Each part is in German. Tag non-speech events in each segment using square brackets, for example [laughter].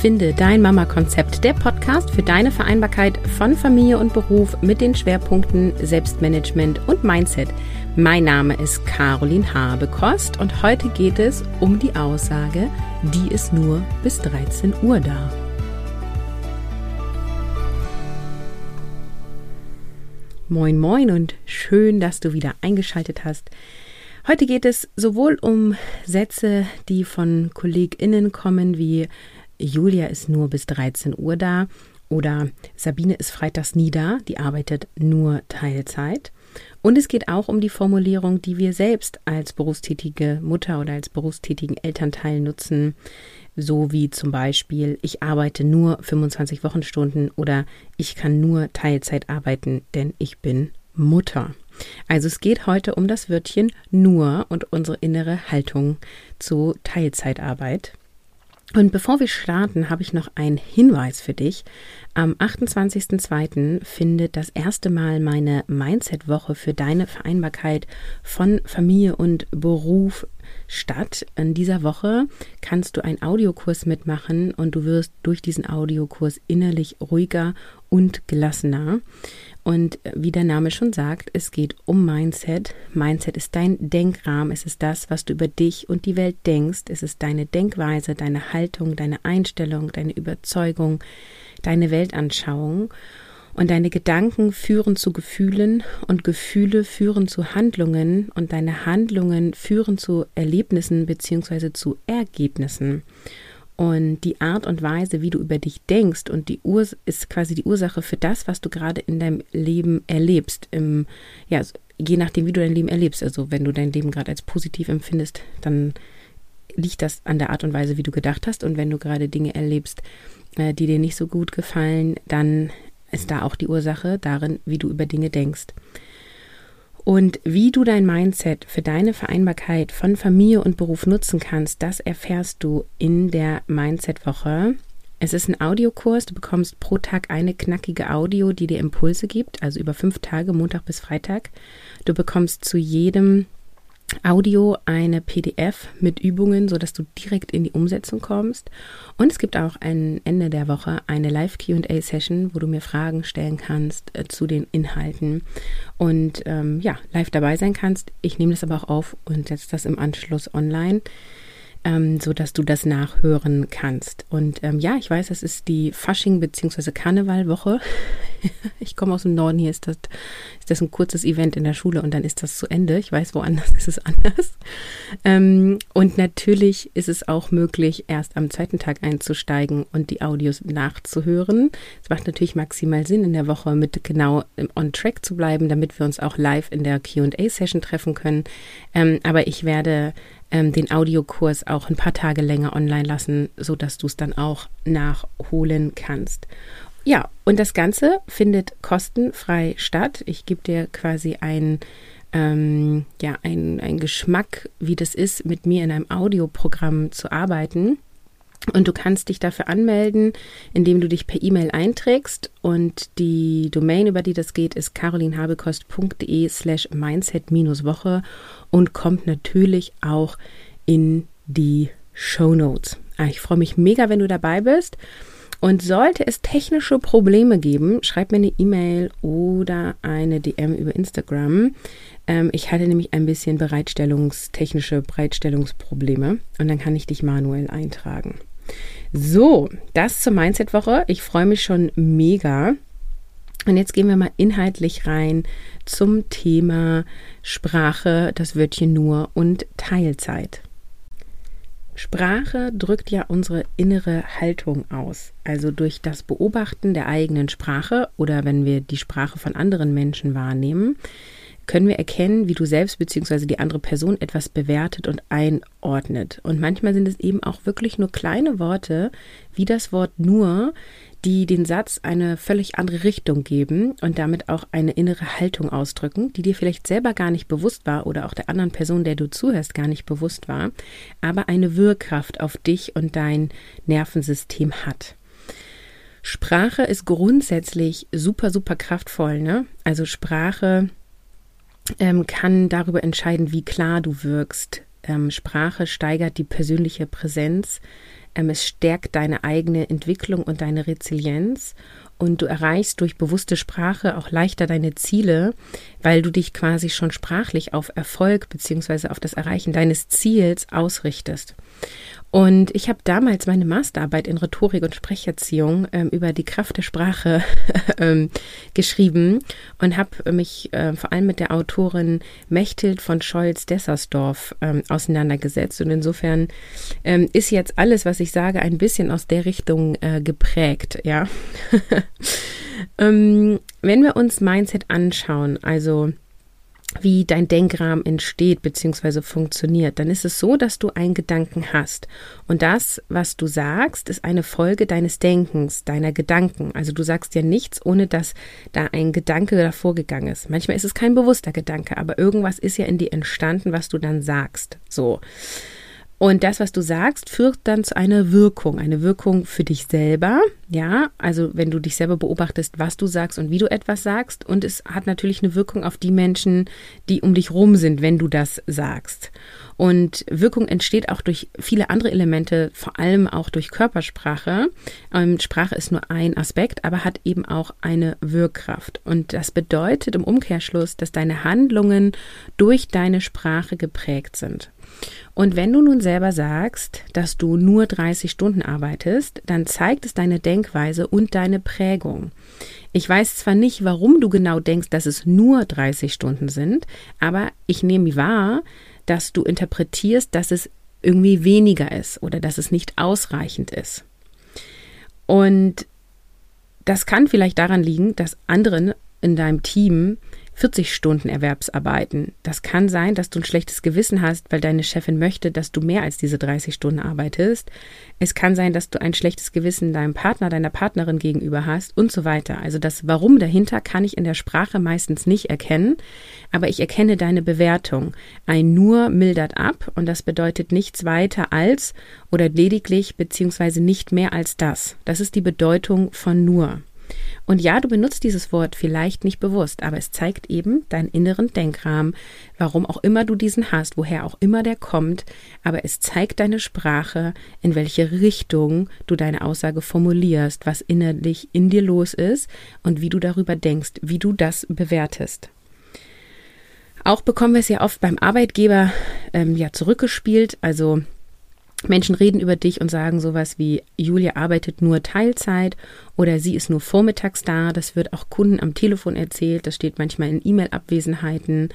Finde dein Mama-Konzept, der Podcast für deine Vereinbarkeit von Familie und Beruf mit den Schwerpunkten Selbstmanagement und Mindset. Mein Name ist Caroline Habekost und heute geht es um die Aussage, die ist nur bis 13 Uhr da. Moin, moin und schön, dass du wieder eingeschaltet hast. Heute geht es sowohl um Sätze, die von KollegInnen kommen, wie Julia ist nur bis 13 Uhr da oder Sabine ist freitags nie da, die arbeitet nur Teilzeit. Und es geht auch um die Formulierung, die wir selbst als berufstätige Mutter oder als berufstätigen Elternteil nutzen, so wie zum Beispiel, ich arbeite nur 25 Wochenstunden oder ich kann nur Teilzeit arbeiten, denn ich bin Mutter. Also es geht heute um das Wörtchen nur und unsere innere Haltung zu Teilzeitarbeit. Und bevor wir starten, habe ich noch einen Hinweis für dich. Am 28.02. findet das erste Mal meine Mindset-Woche für deine Vereinbarkeit von Familie und Beruf statt. In dieser Woche kannst du einen Audiokurs mitmachen und du wirst durch diesen Audiokurs innerlich ruhiger und gelassener. Und wie der Name schon sagt, es geht um Mindset. Mindset ist dein Denkrahmen, es ist das, was du über dich und die Welt denkst, es ist deine Denkweise, deine Haltung, deine Einstellung, deine Überzeugung, deine Weltanschauung. Und deine Gedanken führen zu Gefühlen und Gefühle führen zu Handlungen und deine Handlungen führen zu Erlebnissen bzw. zu Ergebnissen. Und die Art und Weise, wie du über dich denkst und die Urs ist quasi die Ursache für das, was du gerade in deinem Leben erlebst. Im, ja, je nachdem, wie du dein Leben erlebst. Also wenn du dein Leben gerade als positiv empfindest, dann liegt das an der Art und Weise, wie du gedacht hast. Und wenn du gerade Dinge erlebst, die dir nicht so gut gefallen, dann ist da auch die Ursache darin, wie du über Dinge denkst. Und wie du dein Mindset für deine Vereinbarkeit von Familie und Beruf nutzen kannst, das erfährst du in der Mindset-Woche. Es ist ein Audiokurs. Du bekommst pro Tag eine knackige Audio, die dir Impulse gibt, also über fünf Tage, Montag bis Freitag. Du bekommst zu jedem Audio eine PDF mit Übungen, sodass du direkt in die Umsetzung kommst. Und es gibt auch ein Ende der Woche eine Live QA-Session, wo du mir Fragen stellen kannst äh, zu den Inhalten und ähm, ja, live dabei sein kannst. Ich nehme das aber auch auf und setze das im Anschluss online ähm, so dass du das nachhören kannst. Und ähm, ja, ich weiß, es ist die Fasching- bzw. Karnevalwoche. [laughs] ich komme aus dem Norden, hier ist das, ist das ein kurzes Event in der Schule und dann ist das zu Ende. Ich weiß, woanders [laughs] ist es anders. Ähm, und natürlich ist es auch möglich, erst am zweiten Tag einzusteigen und die Audios nachzuhören. Es macht natürlich maximal Sinn, in der Woche mit genau on track zu bleiben, damit wir uns auch live in der QA-Session treffen können. Ähm, aber ich werde ähm, den Audiokurs auch ein paar Tage länger online lassen, so dass du es dann auch nachholen kannst. Ja, und das Ganze findet kostenfrei statt. Ich gebe dir quasi ein ähm, ja, ein, ein Geschmack, wie das ist, mit mir in einem Audioprogramm zu arbeiten. Und du kannst dich dafür anmelden, indem du dich per E-Mail einträgst. Und die Domain, über die das geht, ist carolinhabekost.de slash mindset-woche und kommt natürlich auch in die Show Notes. Ah, ich freue mich mega, wenn du dabei bist. Und sollte es technische Probleme geben, schreib mir eine E-Mail oder eine DM über Instagram. Ähm, ich hatte nämlich ein bisschen bereitstellungstechnische Bereitstellungsprobleme und dann kann ich dich manuell eintragen. So, das zur Mindset-Woche. Ich freue mich schon mega. Und jetzt gehen wir mal inhaltlich rein zum Thema Sprache, das Wörtchen nur und Teilzeit. Sprache drückt ja unsere innere Haltung aus. Also durch das Beobachten der eigenen Sprache oder wenn wir die Sprache von anderen Menschen wahrnehmen, können wir erkennen, wie du selbst bzw. die andere Person etwas bewertet und einordnet. Und manchmal sind es eben auch wirklich nur kleine Worte, wie das Wort nur, die den Satz eine völlig andere Richtung geben und damit auch eine innere Haltung ausdrücken, die dir vielleicht selber gar nicht bewusst war oder auch der anderen Person, der du zuhörst, gar nicht bewusst war, aber eine Wirkkraft auf dich und dein Nervensystem hat. Sprache ist grundsätzlich super, super kraftvoll. Ne? Also Sprache ähm, kann darüber entscheiden, wie klar du wirkst. Ähm, Sprache steigert die persönliche Präsenz. ähm, es stärkt deine eigene Entwicklung und deine Resilienz und du erreichst durch bewusste Sprache auch leichter deine Ziele, weil du dich quasi schon sprachlich auf Erfolg beziehungsweise auf das Erreichen deines Ziels ausrichtest. Und ich habe damals meine Masterarbeit in Rhetorik und Sprecherziehung ähm, über die Kraft der Sprache [laughs] ähm, geschrieben und habe mich äh, vor allem mit der Autorin Mechthild von Scholz-Dessersdorf ähm, auseinandergesetzt. Und insofern ähm, ist jetzt alles, was ich sage, ein bisschen aus der Richtung äh, geprägt, ja. [laughs] Ähm, wenn wir uns Mindset anschauen, also wie dein Denkrahmen entsteht bzw. funktioniert, dann ist es so, dass du einen Gedanken hast. Und das, was du sagst, ist eine Folge deines Denkens, deiner Gedanken. Also du sagst ja nichts, ohne dass da ein Gedanke davor gegangen ist. Manchmal ist es kein bewusster Gedanke, aber irgendwas ist ja in dir entstanden, was du dann sagst. So. Und das, was du sagst, führt dann zu einer Wirkung, eine Wirkung für dich selber. Ja, also wenn du dich selber beobachtest, was du sagst und wie du etwas sagst. Und es hat natürlich eine Wirkung auf die Menschen, die um dich rum sind, wenn du das sagst. Und Wirkung entsteht auch durch viele andere Elemente, vor allem auch durch Körpersprache. Ähm, Sprache ist nur ein Aspekt, aber hat eben auch eine Wirkkraft. Und das bedeutet im Umkehrschluss, dass deine Handlungen durch deine Sprache geprägt sind. Und wenn du nun selber sagst, dass du nur 30 Stunden arbeitest, dann zeigt es deine Denkweise und deine Prägung. Ich weiß zwar nicht, warum du genau denkst, dass es nur 30 Stunden sind, aber ich nehme wahr, dass du interpretierst, dass es irgendwie weniger ist oder dass es nicht ausreichend ist. Und das kann vielleicht daran liegen, dass andere in deinem Team 40 Stunden Erwerbsarbeiten. Das kann sein, dass du ein schlechtes Gewissen hast, weil deine Chefin möchte, dass du mehr als diese 30 Stunden arbeitest. Es kann sein, dass du ein schlechtes Gewissen deinem Partner, deiner Partnerin gegenüber hast und so weiter. Also das Warum dahinter kann ich in der Sprache meistens nicht erkennen, aber ich erkenne deine Bewertung. Ein nur mildert ab und das bedeutet nichts weiter als oder lediglich beziehungsweise nicht mehr als das. Das ist die Bedeutung von nur. Und ja, du benutzt dieses Wort vielleicht nicht bewusst, aber es zeigt eben deinen inneren Denkrahmen, warum auch immer du diesen hast, woher auch immer der kommt, aber es zeigt deine Sprache, in welche Richtung du deine Aussage formulierst, was innerlich in dir los ist und wie du darüber denkst, wie du das bewertest. Auch bekommen wir es ja oft beim Arbeitgeber ähm, ja zurückgespielt, also Menschen reden über dich und sagen sowas wie, Julia arbeitet nur Teilzeit oder sie ist nur vormittags da. Das wird auch Kunden am Telefon erzählt. Das steht manchmal in E-Mail-Abwesenheiten.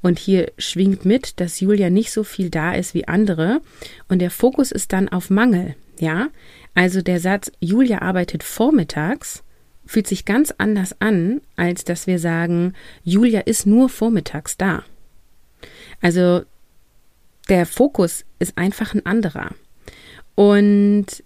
Und hier schwingt mit, dass Julia nicht so viel da ist wie andere. Und der Fokus ist dann auf Mangel. Ja, also der Satz, Julia arbeitet vormittags, fühlt sich ganz anders an, als dass wir sagen, Julia ist nur vormittags da. Also der Fokus ist einfach ein anderer. Und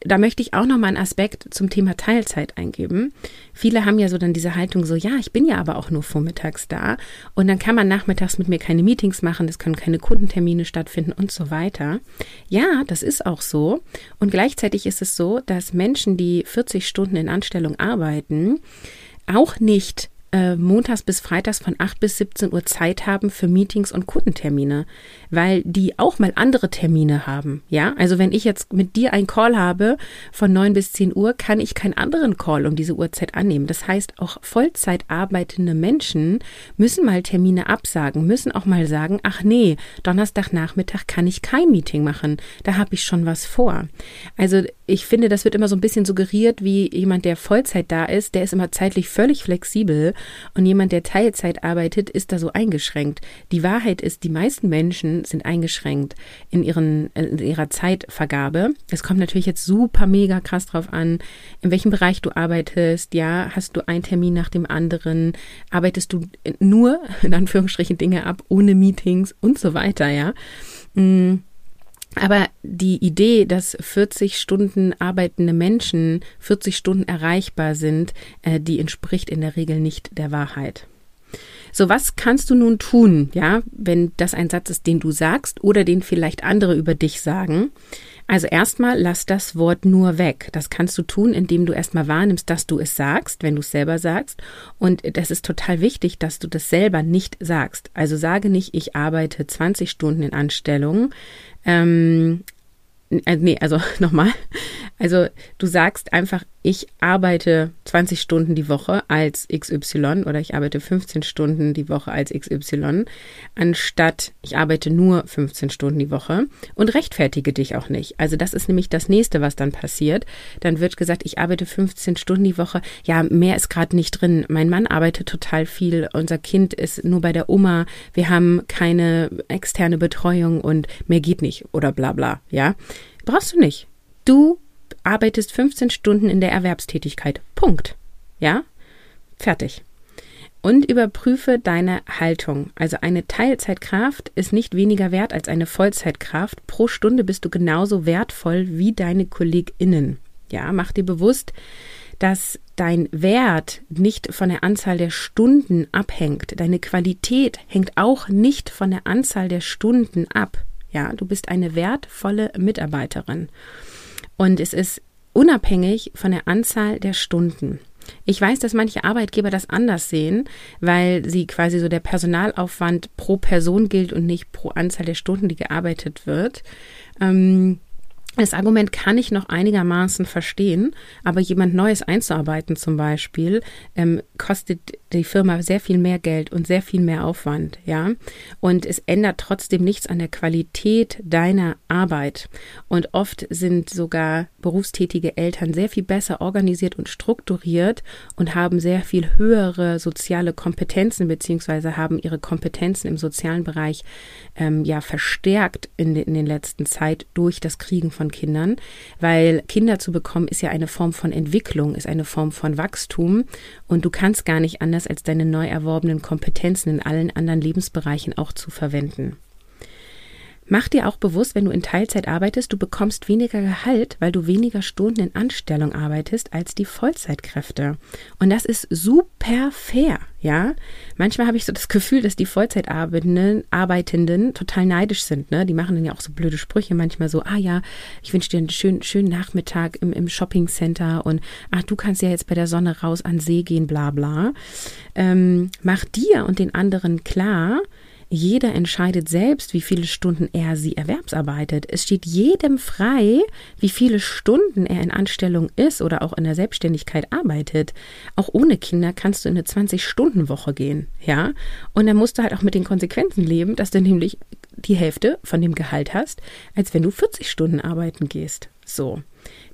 da möchte ich auch noch mal einen Aspekt zum Thema Teilzeit eingeben. Viele haben ja so dann diese Haltung so, ja, ich bin ja aber auch nur vormittags da und dann kann man nachmittags mit mir keine Meetings machen, es können keine Kundentermine stattfinden und so weiter. Ja, das ist auch so und gleichzeitig ist es so, dass Menschen, die 40 Stunden in Anstellung arbeiten, auch nicht äh, montags bis freitags von 8 bis 17 Uhr Zeit haben für Meetings und Kundentermine, weil die auch mal andere Termine haben. Ja, also wenn ich jetzt mit dir einen Call habe von 9 bis 10 Uhr, kann ich keinen anderen Call um diese Uhrzeit annehmen. Das heißt, auch Vollzeit arbeitende Menschen müssen mal Termine absagen, müssen auch mal sagen, ach nee, Donnerstagnachmittag kann ich kein Meeting machen, da habe ich schon was vor. Also ich finde, das wird immer so ein bisschen suggeriert, wie jemand, der Vollzeit da ist, der ist immer zeitlich völlig flexibel und jemand, der Teilzeit arbeitet, ist da so eingeschränkt. Die Wahrheit ist, die meisten Menschen sind eingeschränkt in, ihren, in ihrer Zeitvergabe. Es kommt natürlich jetzt super mega krass drauf an, in welchem Bereich du arbeitest. Ja, hast du einen Termin nach dem anderen? Arbeitest du nur, in Anführungsstrichen, Dinge ab, ohne Meetings und so weiter, ja? Mm. Aber die Idee, dass 40 Stunden arbeitende Menschen 40 Stunden erreichbar sind, äh, die entspricht in der Regel nicht der Wahrheit. So, was kannst du nun tun, ja, wenn das ein Satz ist, den du sagst oder den vielleicht andere über dich sagen? Also erstmal lass das Wort nur weg. Das kannst du tun, indem du erstmal wahrnimmst, dass du es sagst, wenn du es selber sagst. Und das ist total wichtig, dass du das selber nicht sagst. Also sage nicht, ich arbeite 20 Stunden in Anstellung, ähm, äh, nee, also [laughs] nochmal. Also du sagst einfach, ich arbeite 20 Stunden die Woche als XY oder ich arbeite 15 Stunden die Woche als XY, anstatt ich arbeite nur 15 Stunden die Woche und rechtfertige dich auch nicht. Also das ist nämlich das nächste, was dann passiert. Dann wird gesagt, ich arbeite 15 Stunden die Woche. Ja, mehr ist gerade nicht drin. Mein Mann arbeitet total viel. Unser Kind ist nur bei der Oma. Wir haben keine externe Betreuung und mehr geht nicht oder bla bla. Ja, brauchst du nicht. Du arbeitest 15 Stunden in der Erwerbstätigkeit. Punkt. Ja? Fertig. Und überprüfe deine Haltung. Also eine Teilzeitkraft ist nicht weniger wert als eine Vollzeitkraft. Pro Stunde bist du genauso wertvoll wie deine KollegInnen. Ja, mach dir bewusst, dass dein Wert nicht von der Anzahl der Stunden abhängt. Deine Qualität hängt auch nicht von der Anzahl der Stunden ab. Ja, du bist eine wertvolle Mitarbeiterin. Und es ist unabhängig von der Anzahl der Stunden. Ich weiß, dass manche Arbeitgeber das anders sehen, weil sie quasi so der Personalaufwand pro Person gilt und nicht pro Anzahl der Stunden, die gearbeitet wird. Ähm, das Argument kann ich noch einigermaßen verstehen, aber jemand Neues einzuarbeiten zum Beispiel ähm, kostet die Firma sehr viel mehr Geld und sehr viel mehr Aufwand, ja. Und es ändert trotzdem nichts an der Qualität deiner Arbeit. Und oft sind sogar berufstätige Eltern sehr viel besser organisiert und strukturiert und haben sehr viel höhere soziale Kompetenzen beziehungsweise haben ihre Kompetenzen im sozialen Bereich ähm, ja verstärkt in, in den letzten Zeit durch das Kriegen von Kindern, weil Kinder zu bekommen ist ja eine Form von Entwicklung, ist eine Form von Wachstum und du kannst gar nicht anders als deine neu erworbenen Kompetenzen in allen anderen Lebensbereichen auch zu verwenden. Mach dir auch bewusst, wenn du in Teilzeit arbeitest, du bekommst weniger Gehalt, weil du weniger Stunden in Anstellung arbeitest als die Vollzeitkräfte. Und das ist super fair, ja. Manchmal habe ich so das Gefühl, dass die Vollzeitarbeitenden Arbeitenden total neidisch sind, ne? Die machen dann ja auch so blöde Sprüche manchmal so, ah ja, ich wünsche dir einen schönen, schönen Nachmittag im, im Shoppingcenter und ach, du kannst ja jetzt bei der Sonne raus an See gehen, bla bla. Ähm, mach dir und den anderen klar, jeder entscheidet selbst, wie viele Stunden er sie erwerbsarbeitet. Es steht jedem frei, wie viele Stunden er in Anstellung ist oder auch in der Selbstständigkeit arbeitet. Auch ohne Kinder kannst du in eine 20-Stunden-Woche gehen, ja? Und dann musst du halt auch mit den Konsequenzen leben, dass du nämlich die Hälfte von dem Gehalt hast, als wenn du 40 Stunden arbeiten gehst. So.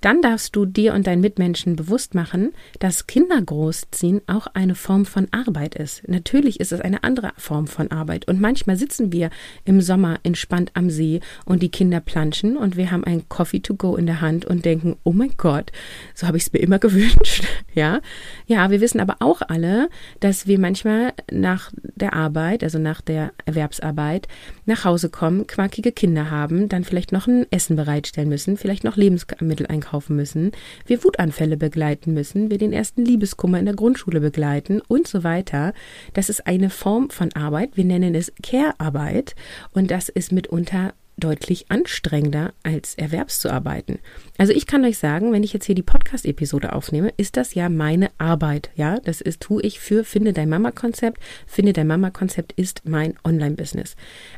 Dann darfst du dir und deinen Mitmenschen bewusst machen, dass Kinder großziehen auch eine Form von Arbeit ist. Natürlich ist es eine andere Form von Arbeit. Und manchmal sitzen wir im Sommer entspannt am See und die Kinder planschen und wir haben ein Coffee to go in der Hand und denken, oh mein Gott, so habe ich es mir immer [laughs] gewünscht. Ja, ja, wir wissen aber auch alle, dass wir manchmal nach der Arbeit, also nach der Erwerbsarbeit, nach Hause kommen, quackige Kinder haben, dann vielleicht noch ein Essen bereitstellen müssen, vielleicht noch Lebensmittel einkaufen einkaufen müssen, wir Wutanfälle begleiten müssen, wir den ersten Liebeskummer in der Grundschule begleiten und so weiter. Das ist eine Form von Arbeit. Wir nennen es Care-Arbeit und das ist mitunter deutlich anstrengender als erwerbszuarbeiten. Also ich kann euch sagen, wenn ich jetzt hier die Podcast-Episode aufnehme, ist das ja meine Arbeit. Ja, das ist, tue ich für Finde dein Mama-Konzept. Finde dein Mama-Konzept ist mein Online-Business.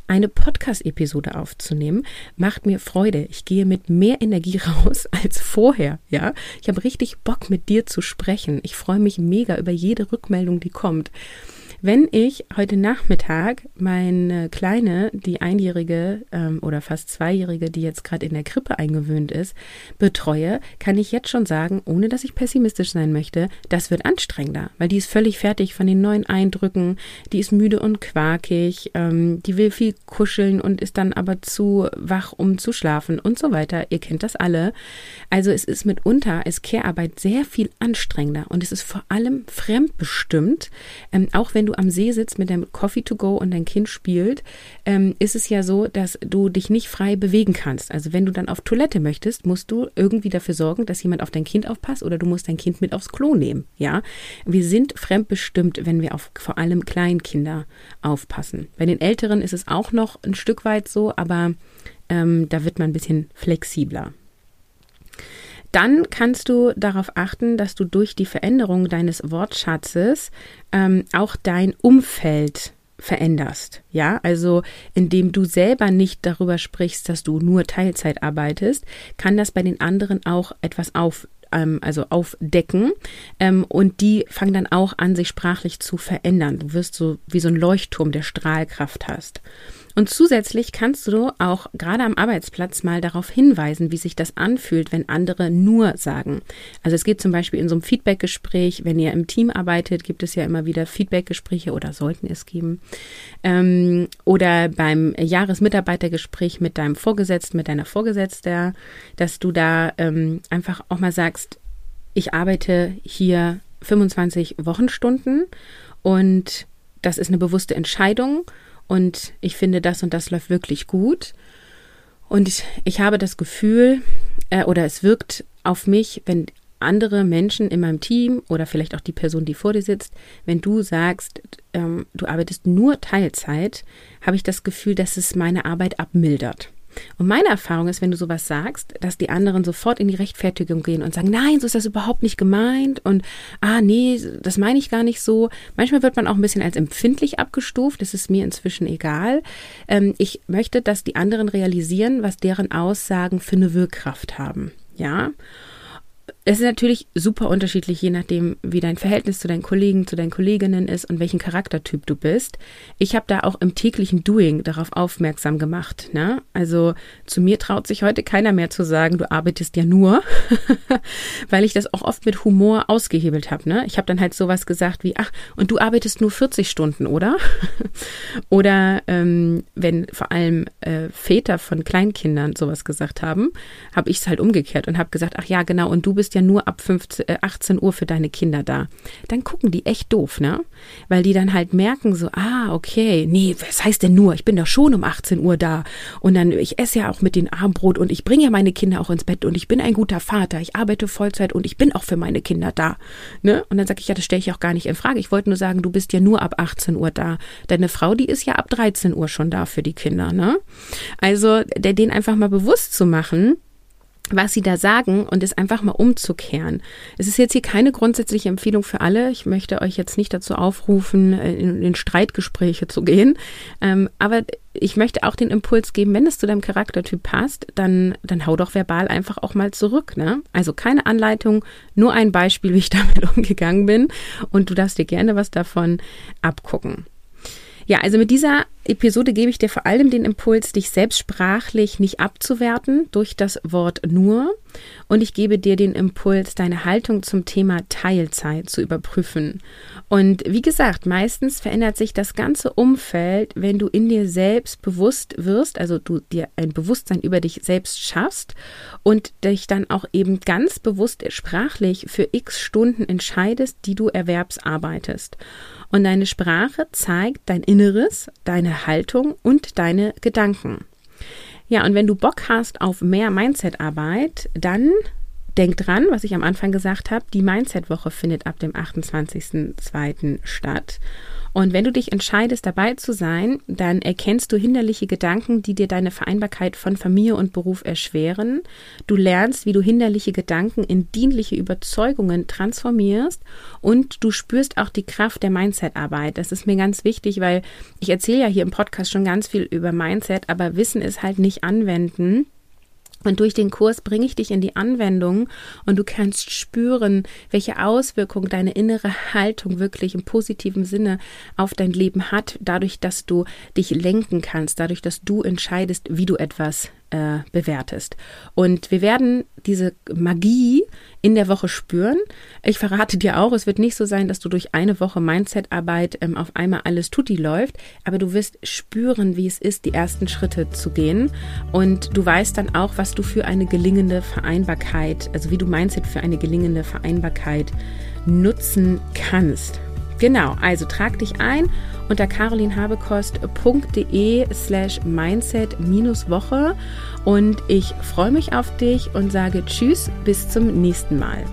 Eine Podcast-Episode aufzunehmen macht mir Freude. Ich gehe mit mehr Energie [laughs] raus als vorher. Ja, ich habe richtig Bock mit dir zu sprechen. Ich freue mich mega über jede Rückmeldung, die kommt. Wenn ich heute Nachmittag meine Kleine, die Einjährige ähm, oder fast Zweijährige, die jetzt gerade in der Krippe eingewöhnt ist, betreue, kann ich jetzt schon sagen, ohne dass ich pessimistisch sein möchte, das wird anstrengender, weil die ist völlig fertig von den neuen Eindrücken, die ist müde und quakig, ähm, die will viel kuscheln und ist dann aber zu wach, um zu schlafen und so weiter. Ihr kennt das alle. Also es ist mitunter, ist Care-Arbeit sehr viel anstrengender und es ist vor allem fremdbestimmt, ähm, auch wenn du am See sitzt mit deinem Coffee to go und dein Kind spielt, ähm, ist es ja so, dass du dich nicht frei bewegen kannst. Also wenn du dann auf Toilette möchtest, musst du irgendwie dafür sorgen, dass jemand auf dein Kind aufpasst oder du musst dein Kind mit aufs Klo nehmen. Ja, wir sind fremdbestimmt, wenn wir auf vor allem Kleinkinder aufpassen. Bei den Älteren ist es auch noch ein Stück weit so, aber ähm, da wird man ein bisschen flexibler. Dann kannst du darauf achten, dass du durch die Veränderung deines Wortschatzes ähm, auch dein Umfeld veränderst. Ja, also indem du selber nicht darüber sprichst, dass du nur Teilzeit arbeitest, kann das bei den anderen auch etwas auf, ähm, also aufdecken ähm, und die fangen dann auch an, sich sprachlich zu verändern. Du wirst so wie so ein Leuchtturm, der Strahlkraft hast. Und zusätzlich kannst du auch gerade am Arbeitsplatz mal darauf hinweisen, wie sich das anfühlt, wenn andere nur sagen. Also es geht zum Beispiel in so einem Feedbackgespräch, wenn ihr im Team arbeitet, gibt es ja immer wieder Feedbackgespräche oder sollten es geben. Ähm, oder beim Jahresmitarbeitergespräch mit deinem Vorgesetzten, mit deiner Vorgesetzter, dass du da ähm, einfach auch mal sagst, ich arbeite hier 25 Wochenstunden und das ist eine bewusste Entscheidung und ich finde, das und das läuft wirklich gut. Und ich, ich habe das Gefühl, äh, oder es wirkt auf mich, wenn andere Menschen in meinem Team oder vielleicht auch die Person, die vor dir sitzt, wenn du sagst, ähm, du arbeitest nur Teilzeit, habe ich das Gefühl, dass es meine Arbeit abmildert. Und meine Erfahrung ist, wenn du sowas sagst, dass die anderen sofort in die Rechtfertigung gehen und sagen, nein, so ist das überhaupt nicht gemeint und ah, nee, das meine ich gar nicht so. Manchmal wird man auch ein bisschen als empfindlich abgestuft, das ist mir inzwischen egal. Ähm, ich möchte, dass die anderen realisieren, was deren Aussagen für eine Wirkkraft haben. Ja. Es ist natürlich super unterschiedlich, je nachdem, wie dein Verhältnis zu deinen Kollegen, zu deinen Kolleginnen ist und welchen Charaktertyp du bist. Ich habe da auch im täglichen Doing darauf aufmerksam gemacht. Ne? Also zu mir traut sich heute keiner mehr zu sagen, du arbeitest ja nur, [laughs] weil ich das auch oft mit Humor ausgehebelt habe. Ne? Ich habe dann halt sowas gesagt wie, ach, und du arbeitest nur 40 Stunden, oder? [laughs] oder ähm, wenn vor allem äh, Väter von Kleinkindern sowas gesagt haben, habe ich es halt umgekehrt und habe gesagt, ach ja, genau, und du bist ja nur ab 15, äh, 18 Uhr für deine Kinder da. Dann gucken die echt doof, ne? Weil die dann halt merken so, ah, okay, nee, was heißt denn nur? Ich bin doch schon um 18 Uhr da. Und dann, ich esse ja auch mit den Abendbrot und ich bringe ja meine Kinder auch ins Bett und ich bin ein guter Vater. Ich arbeite Vollzeit und ich bin auch für meine Kinder da. Ne? Und dann sage ich, ja, das stelle ich auch gar nicht in Frage. Ich wollte nur sagen, du bist ja nur ab 18 Uhr da. Deine Frau, die ist ja ab 13 Uhr schon da für die Kinder, ne? Also, den einfach mal bewusst zu machen, was sie da sagen und es einfach mal umzukehren. Es ist jetzt hier keine grundsätzliche Empfehlung für alle. Ich möchte euch jetzt nicht dazu aufrufen, äh, in, in Streitgespräche zu gehen. Ähm, aber ich möchte auch den Impuls geben, wenn es zu deinem Charaktertyp passt, dann, dann hau doch verbal einfach auch mal zurück. Ne? Also keine Anleitung, nur ein Beispiel, wie ich [laughs] damit umgegangen bin. Und du darfst dir gerne was davon abgucken. Ja, also mit dieser Episode gebe ich dir vor allem den Impuls, dich selbst sprachlich nicht abzuwerten durch das Wort nur. Und ich gebe dir den Impuls, deine Haltung zum Thema Teilzeit zu überprüfen. Und wie gesagt, meistens verändert sich das ganze Umfeld, wenn du in dir selbst bewusst wirst, also du dir ein Bewusstsein über dich selbst schaffst und dich dann auch eben ganz bewusst sprachlich für x Stunden entscheidest, die du erwerbsarbeitest. Und deine Sprache zeigt dein Inneres, deine Haltung und deine Gedanken. Ja, und wenn du Bock hast auf mehr Mindset-Arbeit, dann denk dran, was ich am Anfang gesagt habe, die Mindset-Woche findet ab dem 28.02. statt. Und wenn du dich entscheidest, dabei zu sein, dann erkennst du hinderliche Gedanken, die dir deine Vereinbarkeit von Familie und Beruf erschweren. Du lernst, wie du hinderliche Gedanken in dienliche Überzeugungen transformierst und du spürst auch die Kraft der Mindset-Arbeit. Das ist mir ganz wichtig, weil ich erzähle ja hier im Podcast schon ganz viel über Mindset, aber Wissen ist halt nicht anwenden. Und durch den Kurs bringe ich dich in die Anwendung und du kannst spüren, welche Auswirkungen deine innere Haltung wirklich im positiven Sinne auf dein Leben hat, dadurch, dass du dich lenken kannst, dadurch, dass du entscheidest, wie du etwas äh, bewertest. Und wir werden diese Magie in der Woche spüren. Ich verrate dir auch, es wird nicht so sein, dass du durch eine Woche Mindset-Arbeit ähm, auf einmal alles tutti läuft, aber du wirst spüren, wie es ist, die ersten Schritte zu gehen. Und du weißt dann auch, was du für eine gelingende Vereinbarkeit, also wie du Mindset für eine gelingende Vereinbarkeit nutzen kannst. Genau, also trag dich ein unter carolinhabekost.de slash mindset-woche und ich freue mich auf dich und sage Tschüss, bis zum nächsten Mal.